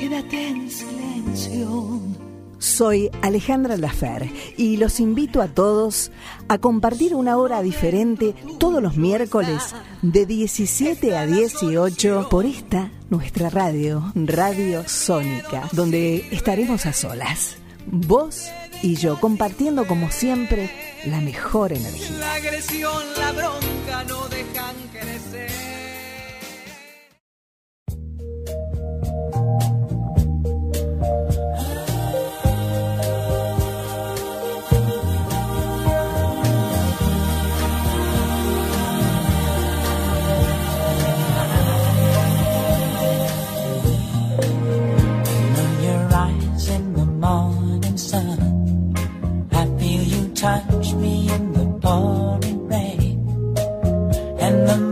Quédate en silencio. Soy Alejandra Lafer y los invito a todos a compartir una hora diferente todos los miércoles de 17 a 18 por esta nuestra radio, Radio Sónica, donde estaremos a solas, vos y yo, compartiendo como siempre la mejor energía. La agresión, la bronca no dejan crecer.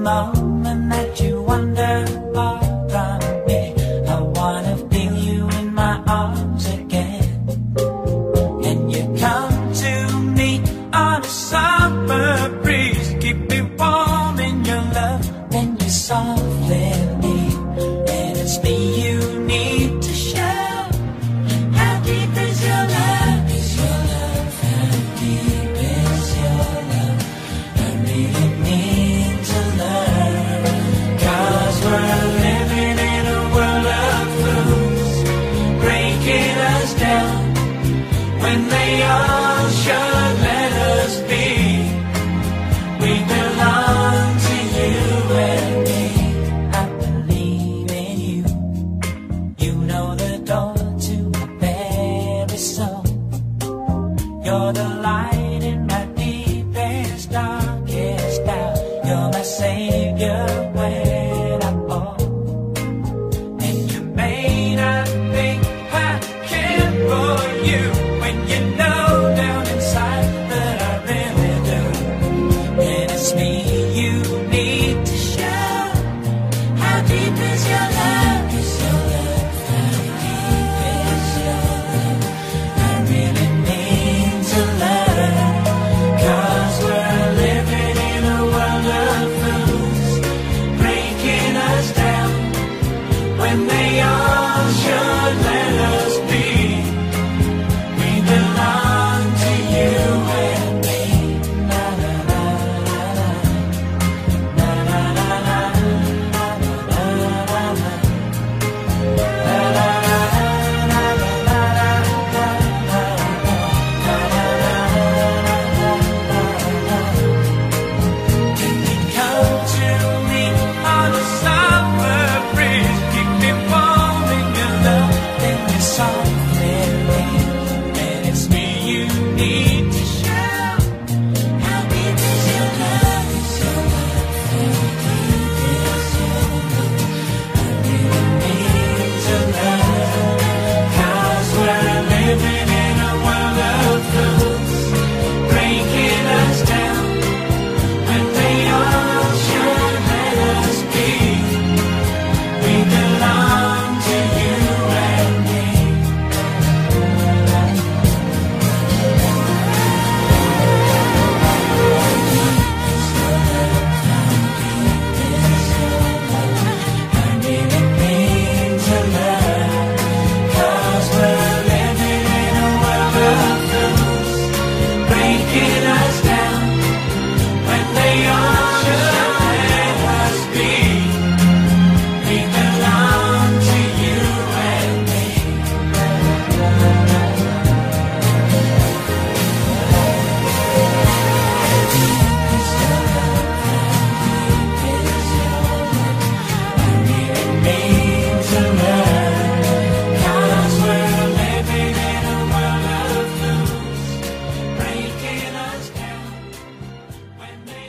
mouth.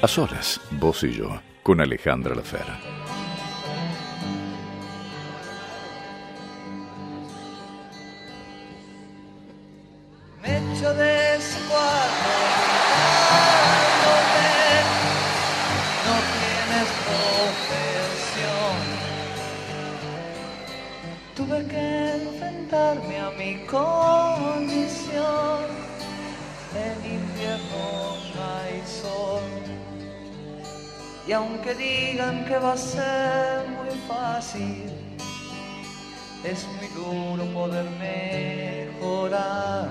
solas, vos y yo, con Alejandra Lafera. aunque digan que va a ser muy fácil, es muy duro poder mejorar.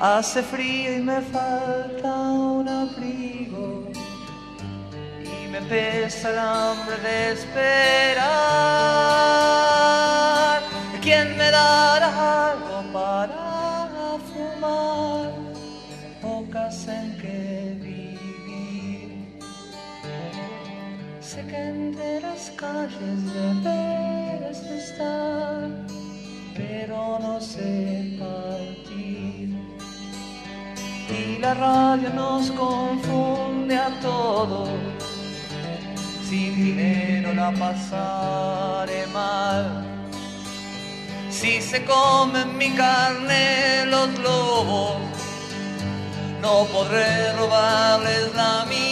Hace frío y me falta un abrigo y me pesa el hambre de esperar. ¿Quién me dará? Las calles deberes estar, pero no sé partir. Y la radio nos confunde a todos. Sin dinero la pasaré mal. Si se comen mi carne los lobos, no podré robarles la mitad.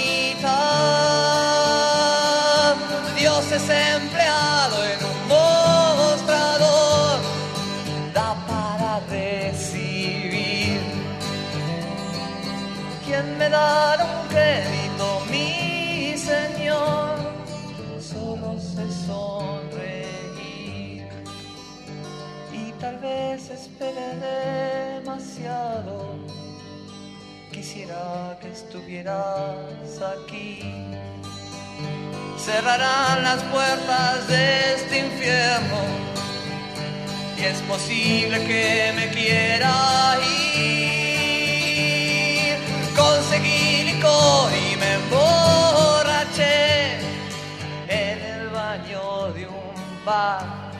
Es empleado en un mostrador, da para recibir. ¿Quién me dará un crédito, mi Señor? Solo sé sonreír y tal vez espere demasiado. Quisiera que estuvieras aquí. Cerrarán las puertas de este infierno y es posible que me quiera ir. Conseguí licor y me emborraché en el baño de un bar.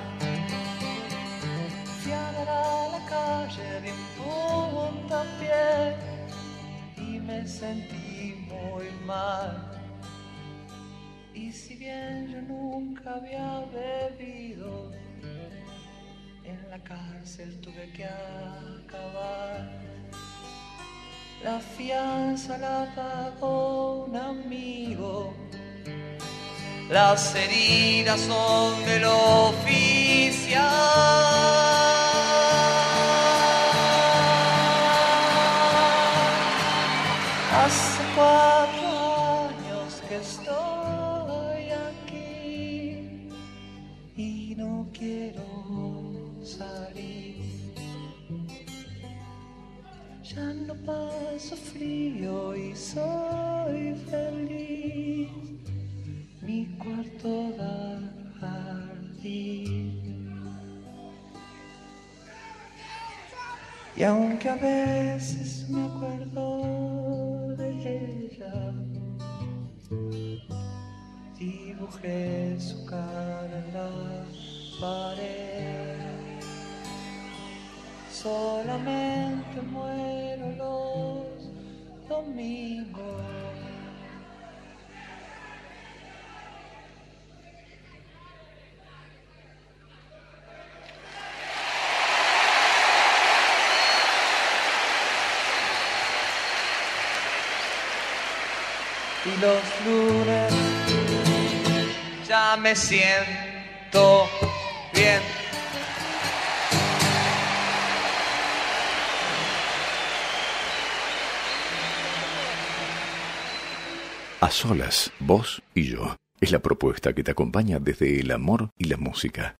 Fui la calle de un puntapié y me sentí muy mal. Y si bien yo nunca había bebido, en la cárcel tuve que acabar. La fianza la pagó un amigo. Las heridas son del oficial. Y aunque a veces me acuerdo de ella, dibujé su cara en la pared. Solamente muero los domingos. Y los lunes ya me siento bien. A solas, vos y yo. Es la propuesta que te acompaña desde el amor y la música.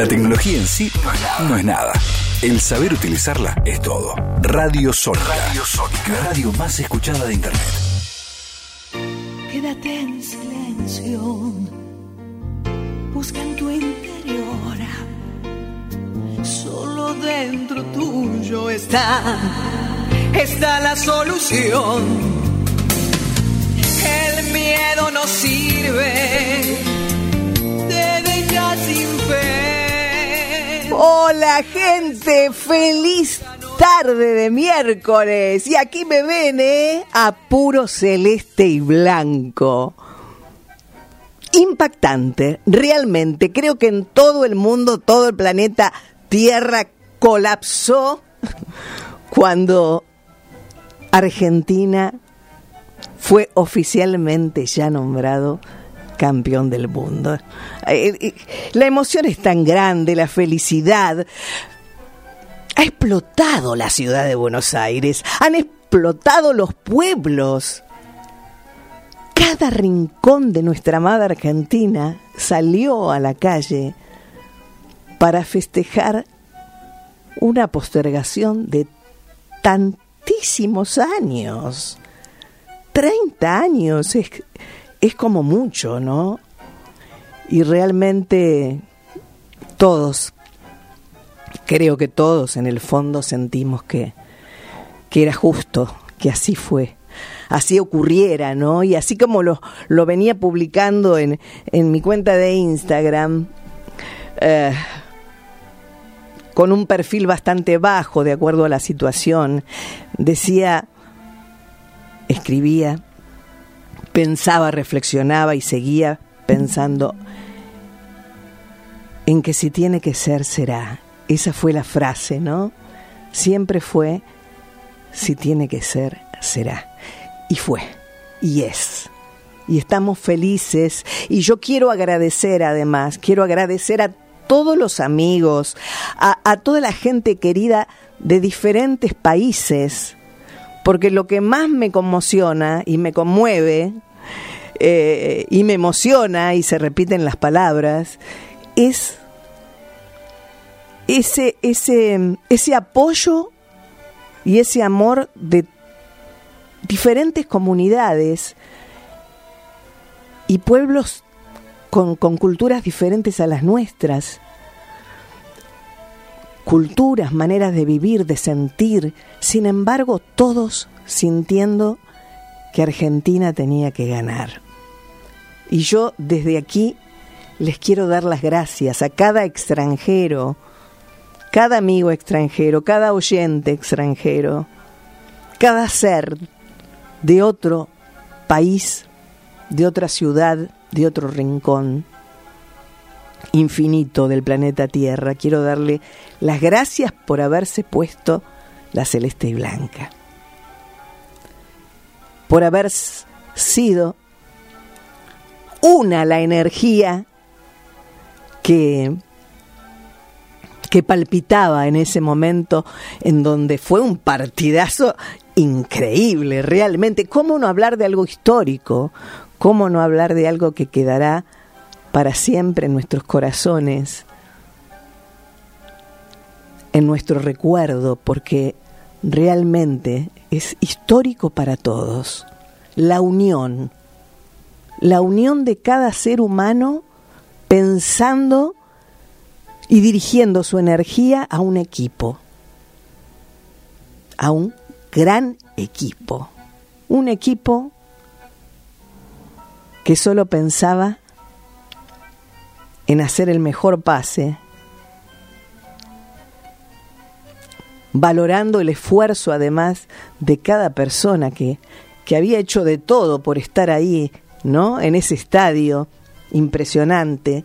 La tecnología en sí no es nada. El saber utilizarla es todo. Radio Sónica. Radio Sónica. Radio más escuchada de Internet. Quédate en silencio. Busca en tu interior. Solo dentro tuyo está. Está la solución. El miedo no sirve. Te deja sin fe. Hola gente, feliz tarde de miércoles. Y aquí me ven, ¿eh? A puro celeste y blanco. Impactante, realmente. Creo que en todo el mundo, todo el planeta Tierra colapsó cuando Argentina fue oficialmente ya nombrado campeón del mundo. Eh, eh, La emoción es tan grande, la felicidad. Ha explotado la ciudad de Buenos Aires, han explotado los pueblos. Cada rincón de nuestra amada Argentina salió a la calle para festejar una postergación de tantísimos años. 30 años es, es como mucho, ¿no? Y realmente todos, creo que todos en el fondo sentimos que, que era justo, que así fue, así ocurriera, ¿no? Y así como lo, lo venía publicando en, en mi cuenta de Instagram, eh, con un perfil bastante bajo de acuerdo a la situación, decía, escribía, pensaba, reflexionaba y seguía pensando en que si tiene que ser, será. Esa fue la frase, ¿no? Siempre fue, si tiene que ser, será. Y fue, y es. Y estamos felices. Y yo quiero agradecer además, quiero agradecer a todos los amigos, a, a toda la gente querida de diferentes países, porque lo que más me conmociona y me conmueve eh, y me emociona y se repiten las palabras es ese, ese, ese apoyo y ese amor de diferentes comunidades y pueblos con, con culturas diferentes a las nuestras culturas, maneras de vivir, de sentir, sin embargo todos sintiendo que Argentina tenía que ganar. Y yo desde aquí les quiero dar las gracias a cada extranjero, cada amigo extranjero, cada oyente extranjero, cada ser de otro país, de otra ciudad, de otro rincón infinito del planeta Tierra. Quiero darle las gracias por haberse puesto la celeste y blanca, por haber sido una la energía que que palpitaba en ese momento en donde fue un partidazo increíble, realmente. ¿Cómo no hablar de algo histórico? ¿Cómo no hablar de algo que quedará para siempre en nuestros corazones, en nuestro recuerdo, porque realmente es histórico para todos. La unión, la unión de cada ser humano pensando y dirigiendo su energía a un equipo, a un gran equipo, un equipo que solo pensaba en hacer el mejor pase, valorando el esfuerzo además de cada persona que, que había hecho de todo por estar ahí, ¿no? En ese estadio impresionante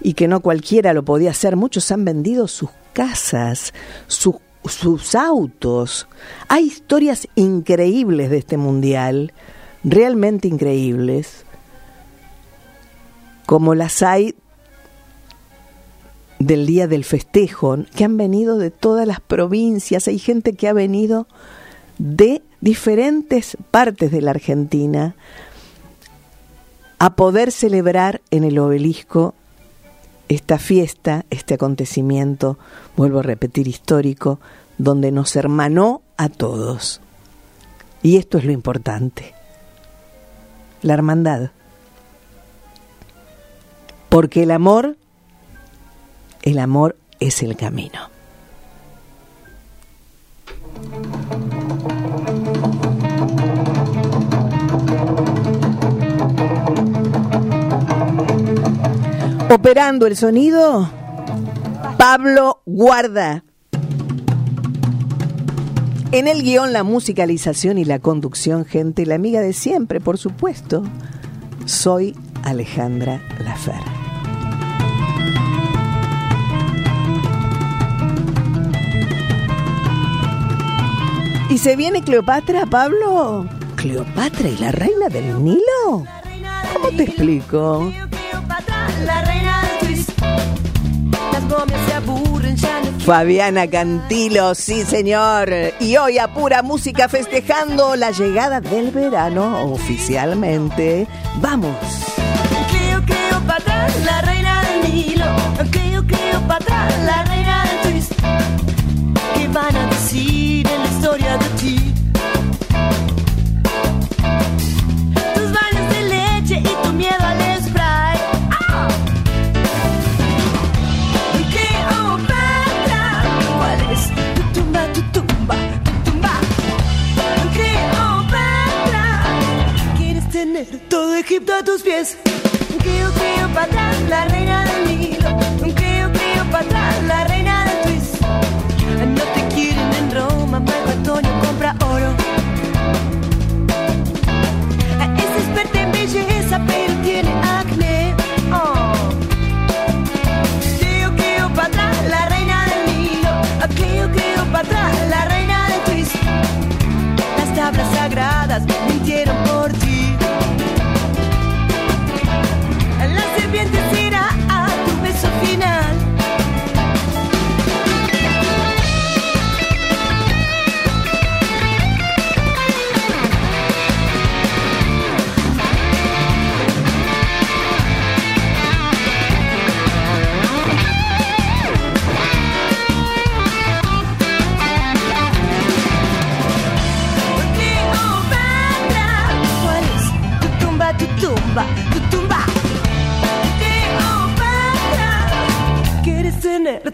y que no cualquiera lo podía hacer. Muchos han vendido sus casas, sus sus autos. Hay historias increíbles de este mundial, realmente increíbles, como las hay del día del festejo, que han venido de todas las provincias, hay gente que ha venido de diferentes partes de la Argentina a poder celebrar en el obelisco esta fiesta, este acontecimiento, vuelvo a repetir, histórico, donde nos hermanó a todos. Y esto es lo importante, la hermandad. Porque el amor, el amor es el camino. Operando el sonido, Pablo Guarda. En el guion, la musicalización y la conducción, gente, la amiga de siempre, por supuesto. Soy Alejandra Lafer. ¿Y se viene Cleopatra, Pablo? ¿Cleopatra y la reina del Nilo? ¿Cómo te explico? La reina del twist. Las momias se aburren, ya no Fabiana Cantilo, sí señor. Y hoy a pura música festejando la llegada del verano oficialmente. Vamos. Cleo, Cleopatra, la reina del Nilo. Cleo, Cleopatra, la reina del twist. ¿Qué van a decir historia de ti? Tus baños de leche y tu miedo al spray. ¡Ah! Cleopatra, ¿cuál es tu tumba, tu tumba, tu tumba? Cleopatra, quieres tener todo Egipto a tus pies. Cleo, Cleopatra, la reina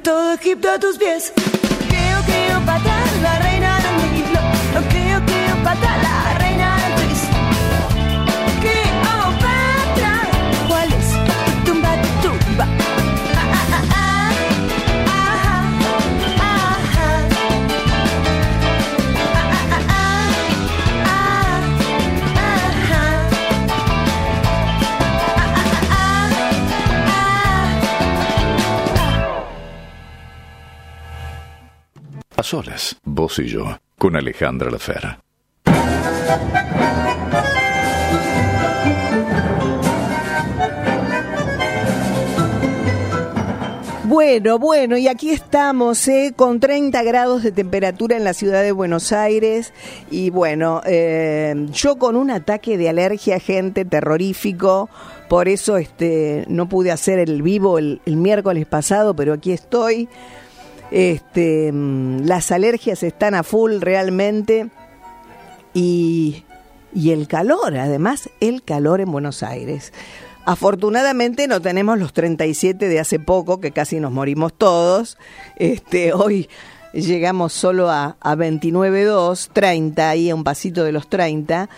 todo Egipto a tus pies. Solas, vos y yo, con Alejandra Lafera. Bueno, bueno, y aquí estamos, ¿eh? con 30 grados de temperatura en la ciudad de Buenos Aires. Y bueno, eh, yo con un ataque de alergia, gente, terrorífico. Por eso este, no pude hacer el vivo el, el miércoles pasado, pero aquí estoy. Este, mm, las alergias están a full realmente. Y, y el calor, además, el calor en Buenos Aires. Afortunadamente no tenemos los 37 de hace poco, que casi nos morimos todos. Este, hoy llegamos solo a, a 29.2, 30, ahí a un pasito de los 30.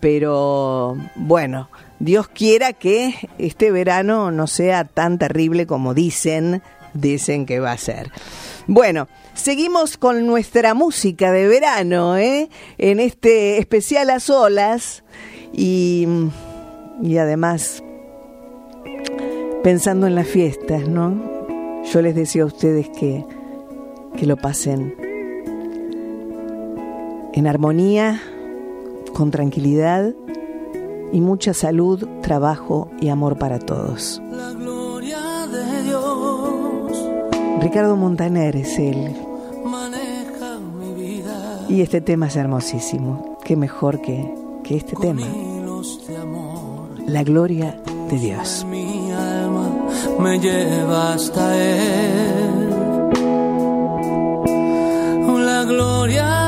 Pero bueno, Dios quiera que este verano no sea tan terrible como dicen, dicen que va a ser. Bueno, seguimos con nuestra música de verano, ¿eh? En este especial a solas y, y además pensando en las fiestas, ¿no? Yo les decía a ustedes que, que lo pasen en armonía, con tranquilidad y mucha salud, trabajo y amor para todos. Ricardo Montaner es él. Maneja mi vida. Y este tema es hermosísimo. Qué mejor que, que este tema. La gloria de Dios. Mi alma me lleva hasta él. La gloria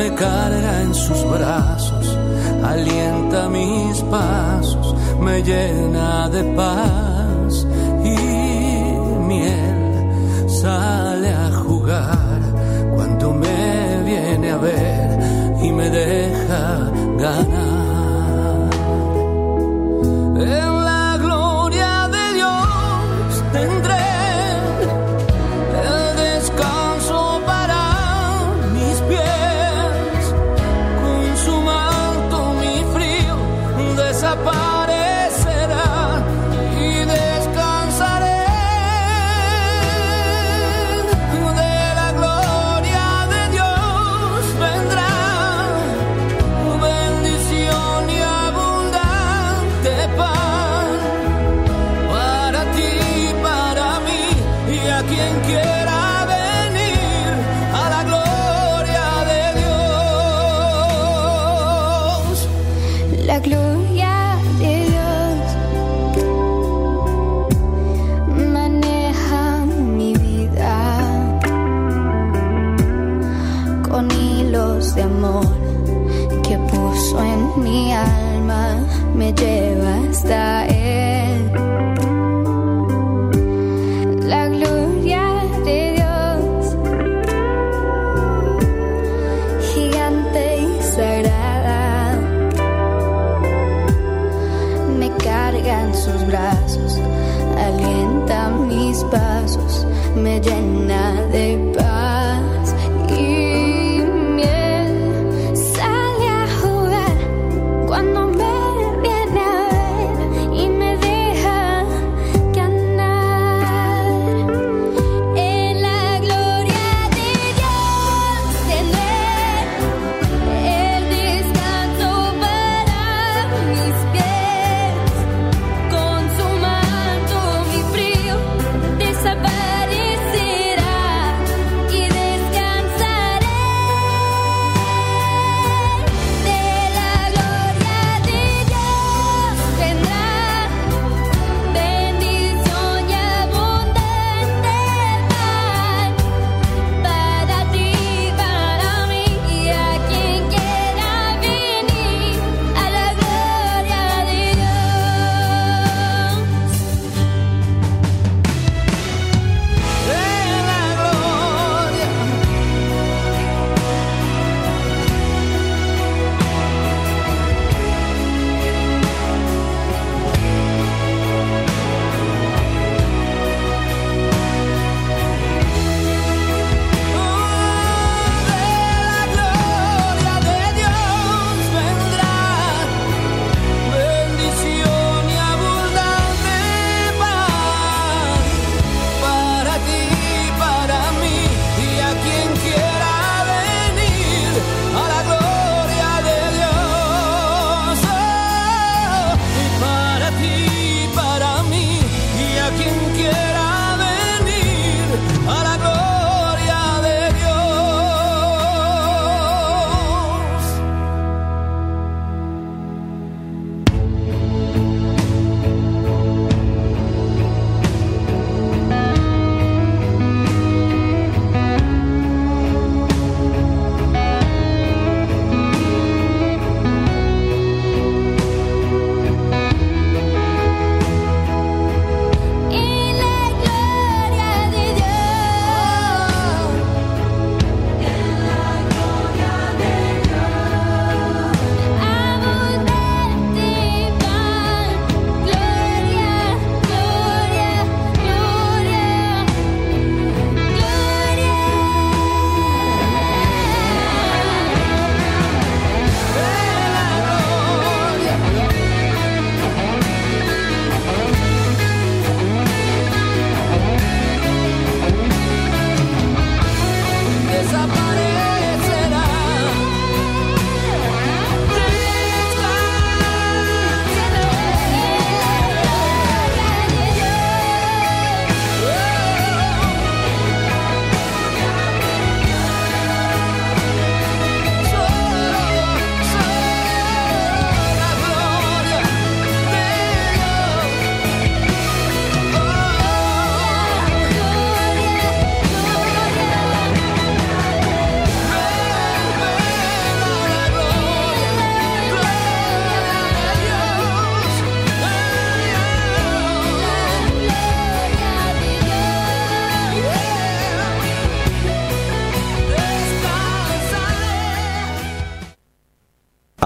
me carga en sus brazos, alienta mis pasos, me llena de paz. me llevas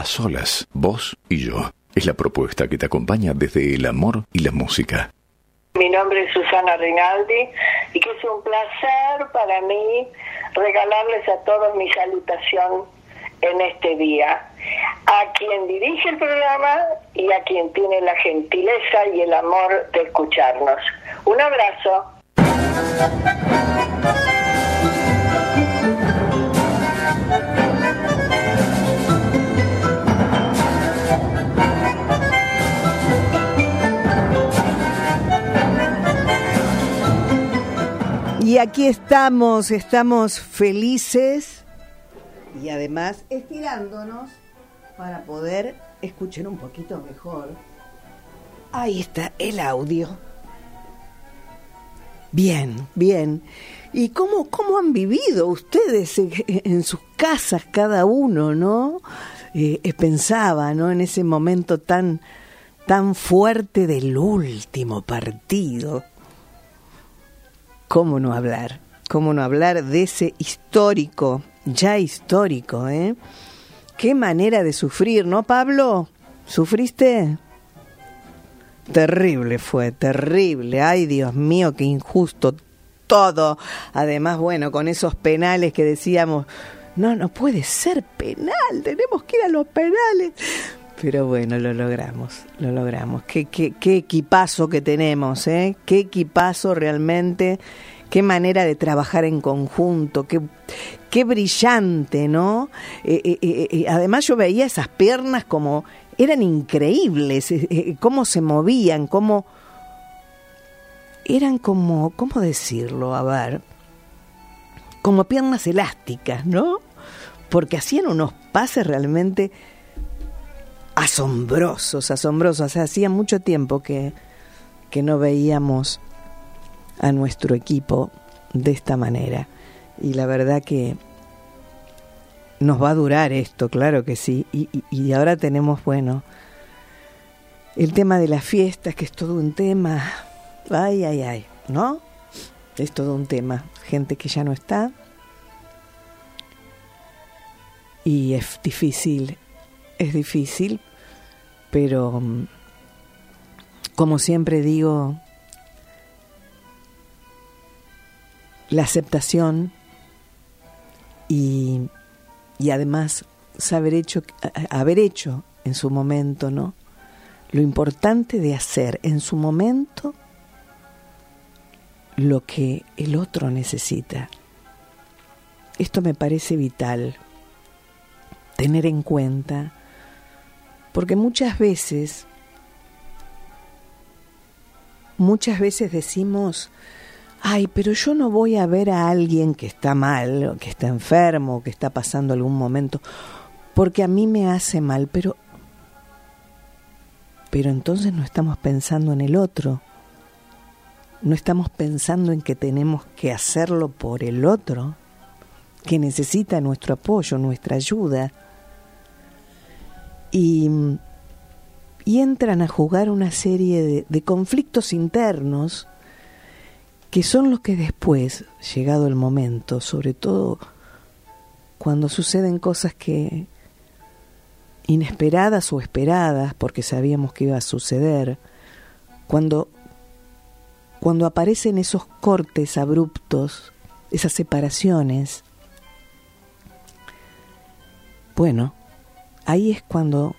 Solas, vos y yo. Es la propuesta que te acompaña desde el amor y la música. Mi nombre es Susana Rinaldi y que es un placer para mí regalarles a todos mi salutación en este día. A quien dirige el programa y a quien tiene la gentileza y el amor de escucharnos. Un abrazo. Y aquí estamos, estamos felices y además estirándonos para poder escuchar un poquito mejor. Ahí está el audio. Bien, bien. ¿Y cómo, cómo han vivido ustedes en, en sus casas cada uno, no? Eh, eh, pensaba, ¿no? En ese momento tan, tan fuerte del último partido. ¿Cómo no hablar? ¿Cómo no hablar de ese histórico, ya histórico, eh? Qué manera de sufrir, ¿no, Pablo? ¿Sufriste? Terrible fue, terrible. Ay, Dios mío, qué injusto todo. Además, bueno, con esos penales que decíamos, no, no puede ser penal, tenemos que ir a los penales. Pero bueno, lo logramos, lo logramos. Qué, qué, qué equipazo que tenemos, ¿eh? Qué equipazo realmente, qué manera de trabajar en conjunto, qué, qué brillante, ¿no? Eh, eh, eh, además yo veía esas piernas como eran increíbles, cómo se movían, cómo eran como, ¿cómo decirlo? A ver, como piernas elásticas, ¿no? Porque hacían unos pases realmente asombrosos, asombrosos. Hacía mucho tiempo que, que no veíamos a nuestro equipo de esta manera. Y la verdad que nos va a durar esto, claro que sí. Y, y, y ahora tenemos, bueno, el tema de las fiestas, que es todo un tema. Ay, ay, ay, ¿no? Es todo un tema. Gente que ya no está. Y es difícil, es difícil, pero mm, como siempre digo, la aceptación y, y además saber hecho, haber hecho en su momento, ¿no? Lo importante de hacer en su momento lo que el otro necesita. Esto me parece vital, tener en cuenta, porque muchas veces, muchas veces decimos, ay, pero yo no voy a ver a alguien que está mal, o que está enfermo, que está pasando algún momento, porque a mí me hace mal, pero, pero entonces no estamos pensando en el otro, no estamos pensando en que tenemos que hacerlo por el otro, que necesita nuestro apoyo, nuestra ayuda. Y, y entran a jugar una serie de, de conflictos internos que son los que después, llegado el momento, sobre todo cuando suceden cosas que inesperadas o esperadas, porque sabíamos que iba a suceder, cuando cuando aparecen esos cortes abruptos, esas separaciones, bueno, ahí es cuando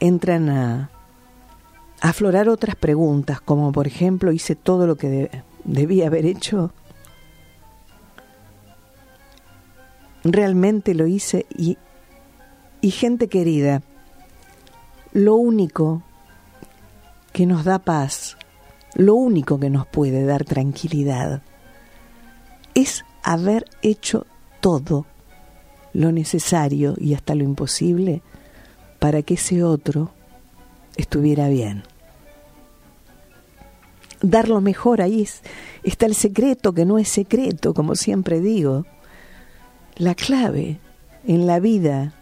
entran a, aflorar otras preguntas, como por ejemplo, hice todo lo que de- debía haber hecho. Realmente lo hice y, y gente querida, lo único que nos da paz, lo único que nos puede dar tranquilidad, es haber hecho todo lo necesario y hasta lo imposible para que ese otro estuviera bien. Dar lo mejor ahí es- está el secreto que no es secreto, como siempre digo. La clave en la vida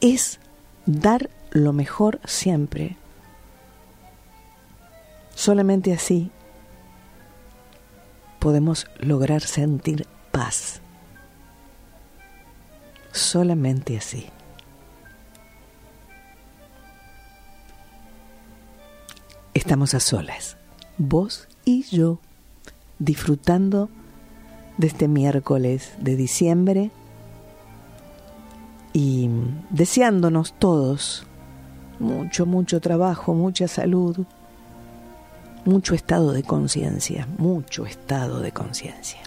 es dar lo mejor siempre. Solamente así podemos lograr sentir paz solamente así. Estamos a solas, vos y yo, disfrutando de este miércoles de diciembre y deseándonos todos mucho, mucho trabajo, mucha salud, mucho estado de conciencia, mucho estado de conciencia.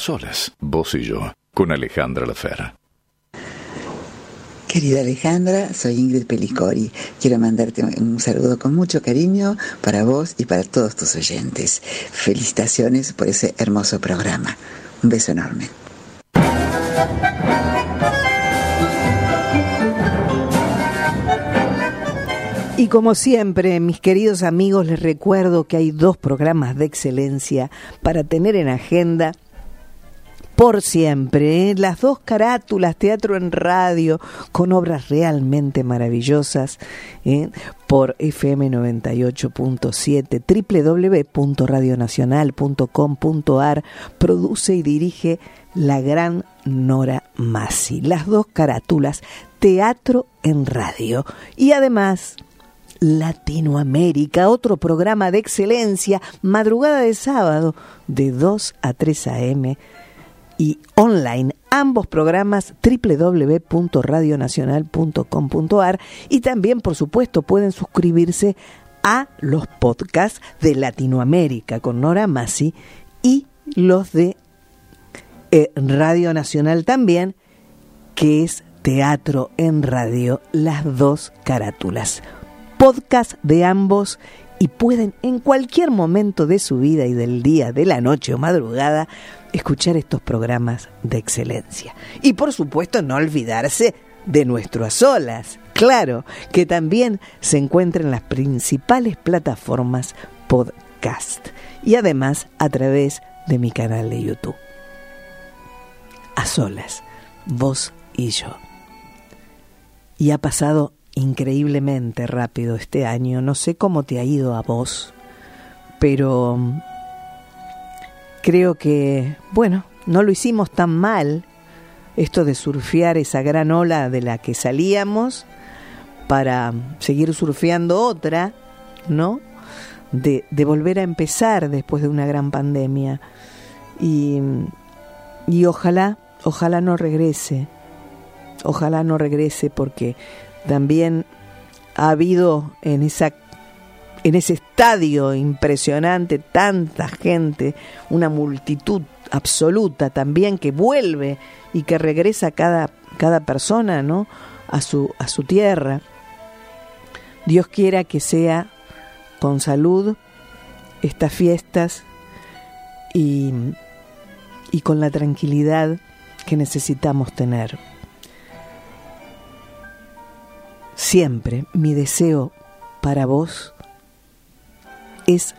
Solas, vos y yo, con Alejandra Lafera. Querida Alejandra, soy Ingrid Pelicori. Quiero mandarte un saludo con mucho cariño para vos y para todos tus oyentes. Felicitaciones por ese hermoso programa. Un beso enorme. Y como siempre, mis queridos amigos, les recuerdo que hay dos programas de excelencia para tener en agenda por siempre. ¿eh? Las dos carátulas, teatro en radio, con obras realmente maravillosas, ¿eh? por FM 98.7, www.radionacional.com.ar, produce y dirige la gran Nora Massi. Las dos carátulas, teatro en radio. Y además Latinoamérica, otro programa de excelencia, madrugada de sábado de 2 a 3 a.m. y online, ambos programas www.radionacional.com.ar y también, por supuesto, pueden suscribirse a los podcasts de Latinoamérica con Nora Massi y los de eh, Radio Nacional también, que es Teatro en Radio, las dos carátulas. Podcast de ambos y pueden en cualquier momento de su vida y del día, de la noche o madrugada, escuchar estos programas de excelencia. Y por supuesto no olvidarse de nuestro a solas, claro, que también se encuentra en las principales plataformas podcast y además a través de mi canal de YouTube. A solas, vos y yo. Y ha pasado increíblemente rápido este año. No sé cómo te ha ido a vos, pero mm, creo que, bueno, no lo hicimos tan mal, esto de surfear esa gran ola de la que salíamos para seguir surfeando otra, ¿no? De, de volver a empezar después de una gran pandemia. Y, y ojalá, ojalá no regrese, ojalá no regrese porque también ha habido en esa en ese estadio impresionante tanta gente, una multitud absoluta también que vuelve y que regresa cada, cada persona, ¿no? a su a su tierra. Dios quiera que sea con salud estas fiestas y, y con la tranquilidad que necesitamos tener. Siempre mi deseo para vos es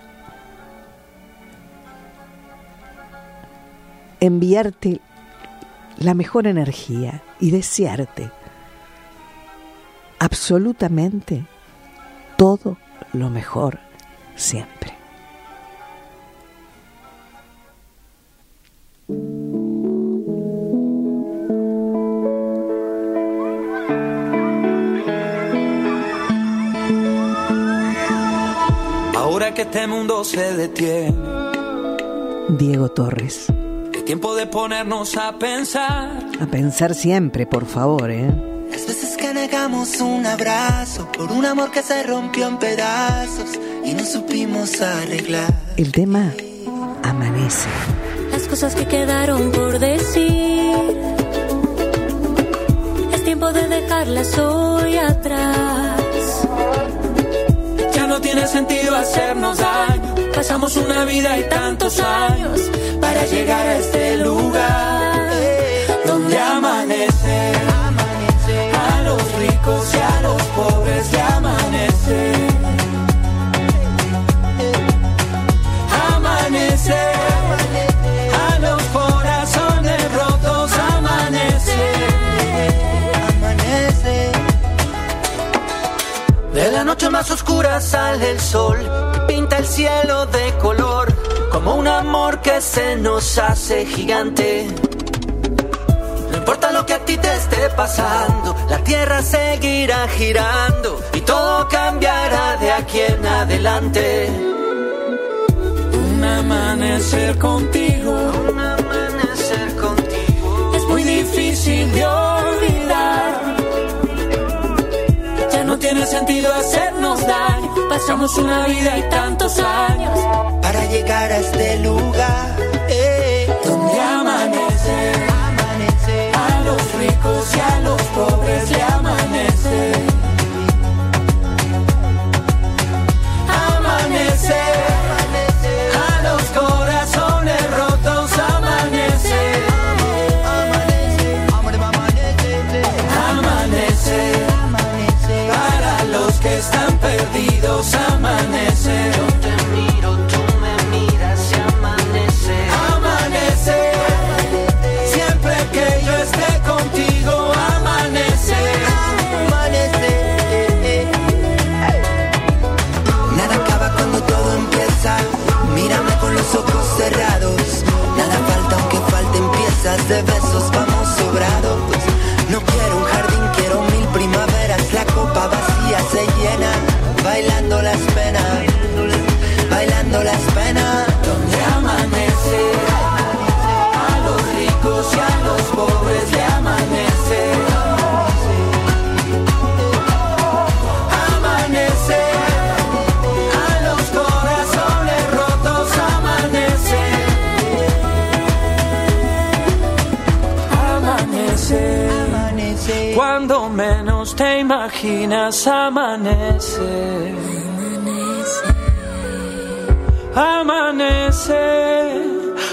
enviarte la mejor energía y desearte absolutamente todo lo mejor siempre. Que este mundo se detiene. Diego Torres. Es tiempo de ponernos a pensar. A pensar siempre, por favor, ¿eh? Las veces que negamos un abrazo por un amor que se rompió en pedazos y no supimos arreglar. El tema amanece. Las cosas que quedaron por decir. Es tiempo de dejarlas hoy atrás. Sentido hacernos daño. Pasamos una vida y tantos años para llegar a este lugar donde amanece. A los ricos y a los pobres le amanece. De la noche más oscura sale el sol, pinta el cielo de color, como un amor que se nos hace gigante. No importa lo que a ti te esté pasando, la tierra seguirá girando y todo cambiará de aquí en adelante. Un amanecer contigo, Pasamos una vida y tantos años Para llegar a este lugar, eh, donde amanece. amanece. A los ricos y a los pobres le. Amanece, cerrados. Nada falta aunque falten piezas de besos. Vamos sobrados. No quiero un jardín, quiero mil primaveras. La copa vacía se llena. Bailando imaginas amanece. Amanece,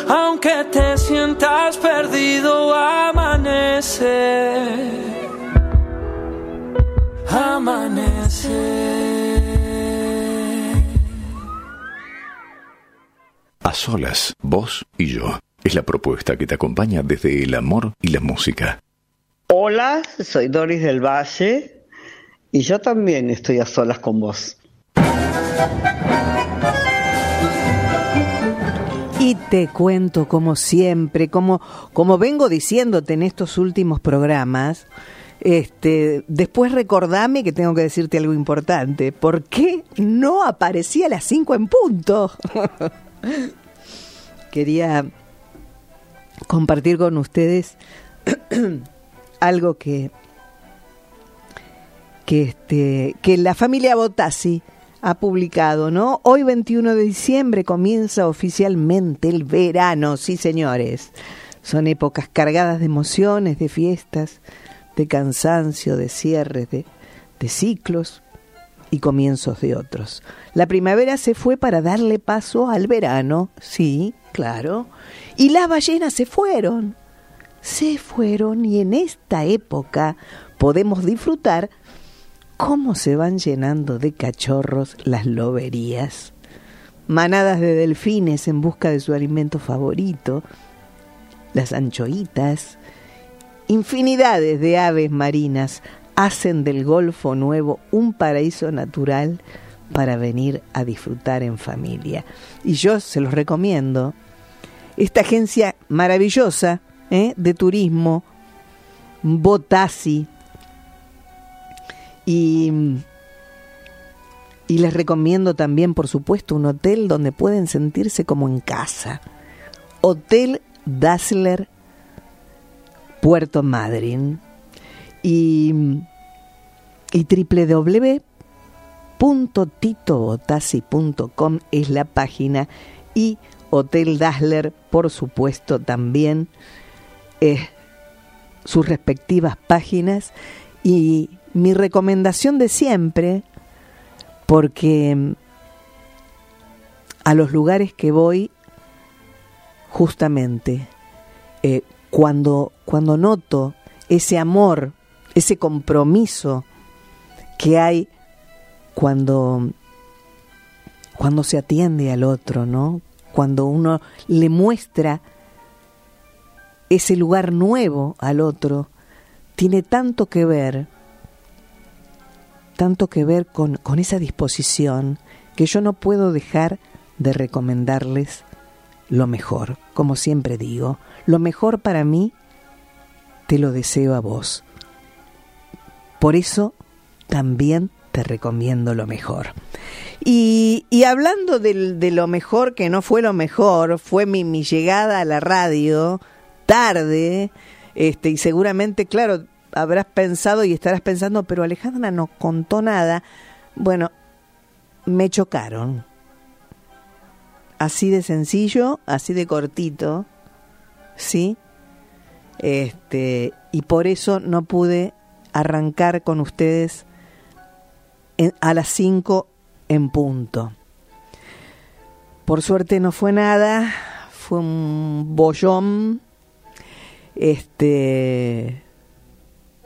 aunque te sientas perdido, amanece. Amanece. A solas, vos y yo. Es la propuesta que te acompaña desde el amor y la música. Hola, soy Doris del Valle y yo también estoy a solas con vos. Y te cuento como siempre, como, como vengo diciéndote en estos últimos programas, este, después recordame que tengo que decirte algo importante. ¿Por qué no aparecía a las 5 en punto? Quería compartir con ustedes algo que que este que la familia Botassi ha publicado, ¿no? Hoy 21 de diciembre comienza oficialmente el verano, sí señores. Son épocas cargadas de emociones, de fiestas, de cansancio, de cierres, de, de ciclos y comienzos de otros. La primavera se fue para darle paso al verano, sí, claro. Y las ballenas se fueron, se fueron y en esta época podemos disfrutar cómo se van llenando de cachorros las loberías. Manadas de delfines en busca de su alimento favorito, las anchoitas, infinidades de aves marinas hacen del Golfo Nuevo un paraíso natural para venir a disfrutar en familia. Y yo se los recomiendo. Esta agencia maravillosa ¿eh? de turismo, Botasi, y, les recomiendo también, por supuesto, un hotel donde pueden sentirse como en casa. Hotel Dazzler Puerto Madryn. Y, y www.titobotasi.com es la página y Hotel Dazzler, por supuesto, también es sus respectivas páginas y mi recomendación de siempre, porque a los lugares que voy, justamente, eh, cuando, cuando noto ese amor, ese compromiso que hay cuando, cuando se atiende al otro, ¿no? Cuando uno le muestra ese lugar nuevo al otro, tiene tanto que ver, tanto que ver con, con esa disposición que yo no puedo dejar de recomendarles lo mejor, como siempre digo, lo mejor para mí te lo deseo a vos. Por eso también te recomiendo lo mejor. Y, y hablando de, lo mejor que no fue lo mejor, fue mi, mi llegada a la radio tarde, este, y seguramente, claro, habrás pensado y estarás pensando, pero Alejandra no contó nada. Bueno, me chocaron. Así de sencillo, así de cortito, ¿sí? Este, y por eso no pude arrancar con ustedes a las 5 en punto. Por suerte no fue nada, fue un bollón, este,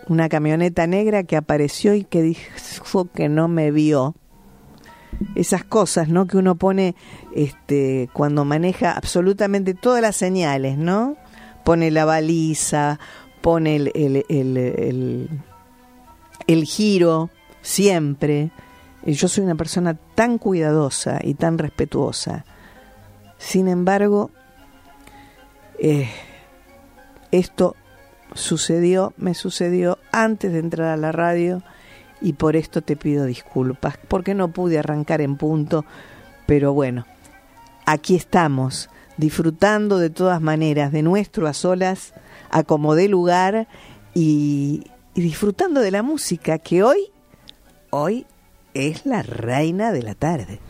una camioneta negra que apareció y que dijo que no me vio. Esas cosas, ¿no? Que uno pone, este, cuando maneja absolutamente todas las señales, ¿no? Pone la baliza, pone el, el, el, el- giro, siempre. Yo soy una persona tan cuidadosa y tan respetuosa. Sin embargo, eh, esto sucedió, me sucedió antes de entrar a la radio y por esto te pido disculpas, porque no pude arrancar en punto, pero bueno, aquí estamos, disfrutando de todas maneras de nuestro a solas, a como dé lugar y, y disfrutando de la música que hoy, hoy es la reina de la tarde.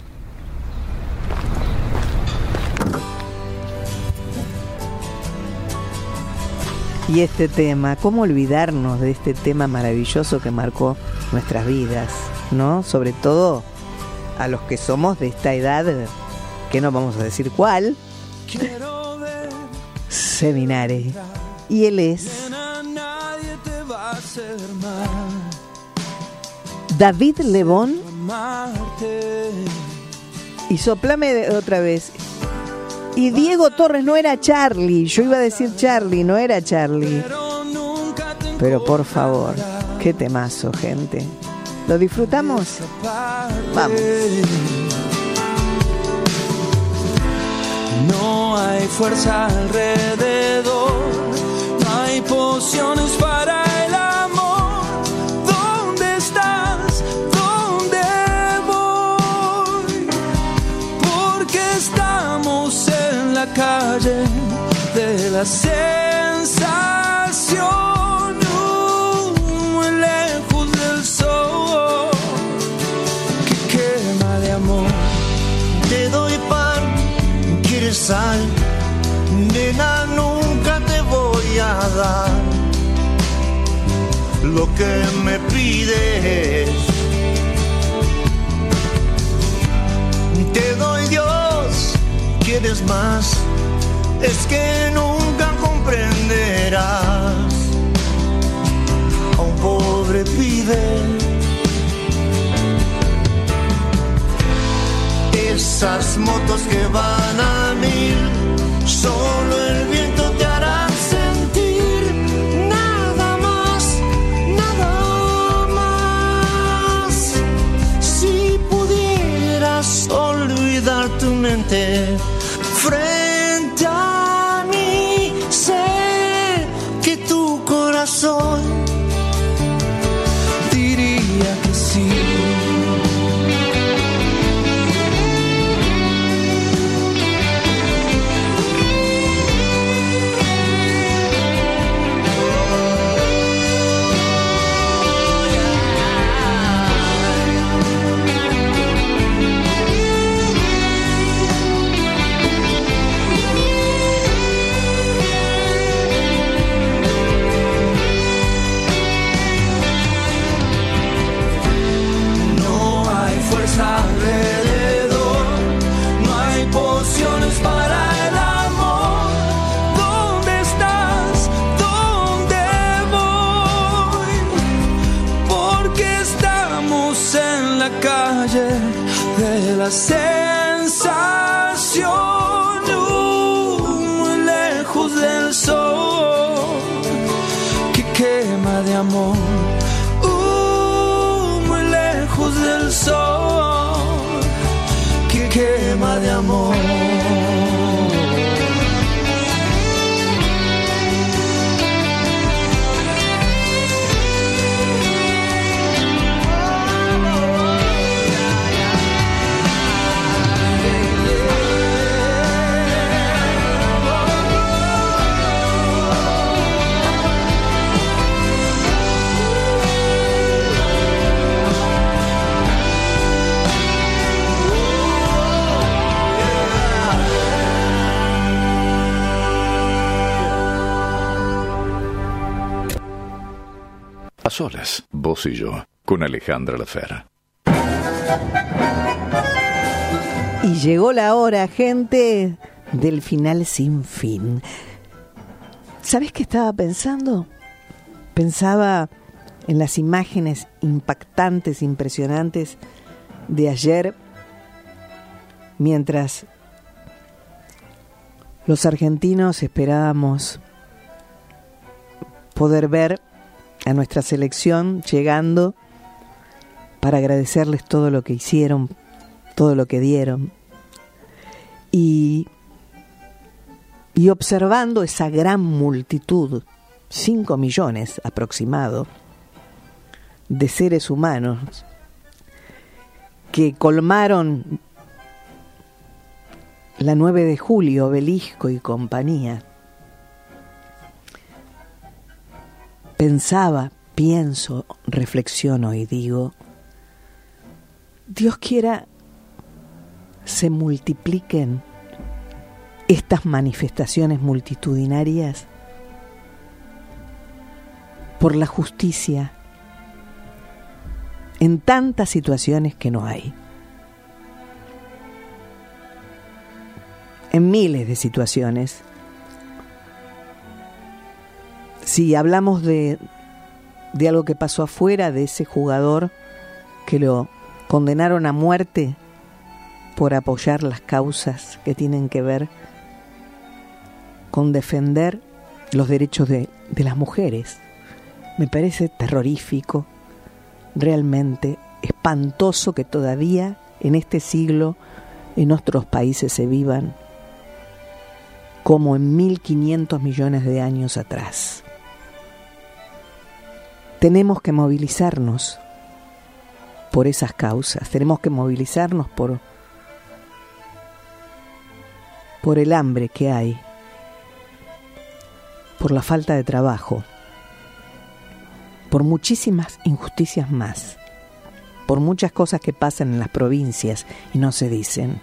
Y este tema, ¿cómo olvidarnos de este tema maravilloso que marcó nuestras vidas? ¿No? Sobre todo a los que somos de esta edad, que no vamos a decir cuál, Seminare. Y él es. David Lebón. Y soplame otra vez. Y Diego Torres no era Charlie. Yo iba a decir Charlie, no era Charlie. Pero por favor, qué temazo, gente. ¿Lo disfrutamos? Vamos. No hay fuerza alrededor, no hay pociones para el la sensación, muy lejos del sol que quema de amor. Te doy pan, quieres sal, nena, nunca te voy a dar lo que me pides. Te doy Dios, quieres más, es que nunca comprenderás a un pobre pibe. Esas motos que van a mil, solo el viento te hará sentir nada más, nada más. Si pudieras olvidar tu mente solas, vos y yo, con Alejandra Lafer. Y llegó la hora, gente, del final sin fin. ¿Sabes qué estaba pensando? Pensaba en las imágenes impactantes, impresionantes de ayer, mientras los argentinos esperábamos poder ver a nuestra selección llegando para agradecerles todo lo que hicieron, todo lo que dieron. Y, y observando esa gran multitud, 5 millones aproximado, de seres humanos que colmaron la 9 de julio, obelisco y compañía. Pensaba, pienso, reflexiono y digo, Dios quiera se multipliquen estas manifestaciones multitudinarias por la justicia en tantas situaciones que no hay. En miles de situaciones. Si hablamos de, de algo que pasó afuera, de ese jugador que lo condenaron a muerte por apoyar las causas que tienen que ver con defender los derechos de, de las mujeres. Me parece terrorífico, realmente espantoso que todavía en este siglo en otros países se vivan como en 1500 millones de años atrás. Tenemos que movilizarnos por esas causas. Tenemos que movilizarnos por, por el hambre que hay, por la falta de trabajo, por muchísimas injusticias más, por muchas cosas que pasan en las provincias y no se dicen.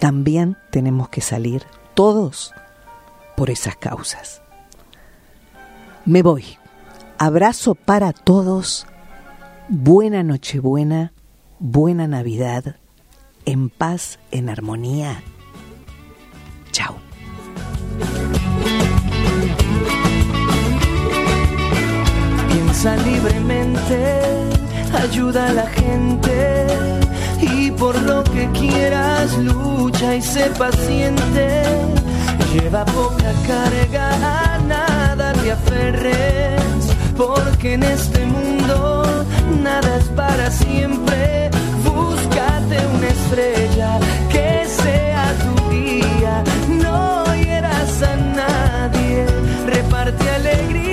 También tenemos que salir todos por esas causas. Me voy. Abrazo para todos buena Nochebuena, buena Navidad, en paz, en armonía. Chao. Piensa libremente, ayuda a la gente y por lo que quieras lucha y sé paciente. Lleva poca carga, a nada te aferres, porque en este mundo nada es para siempre. Búscate una estrella que sea tu guía, no hieras a nadie, reparte alegría.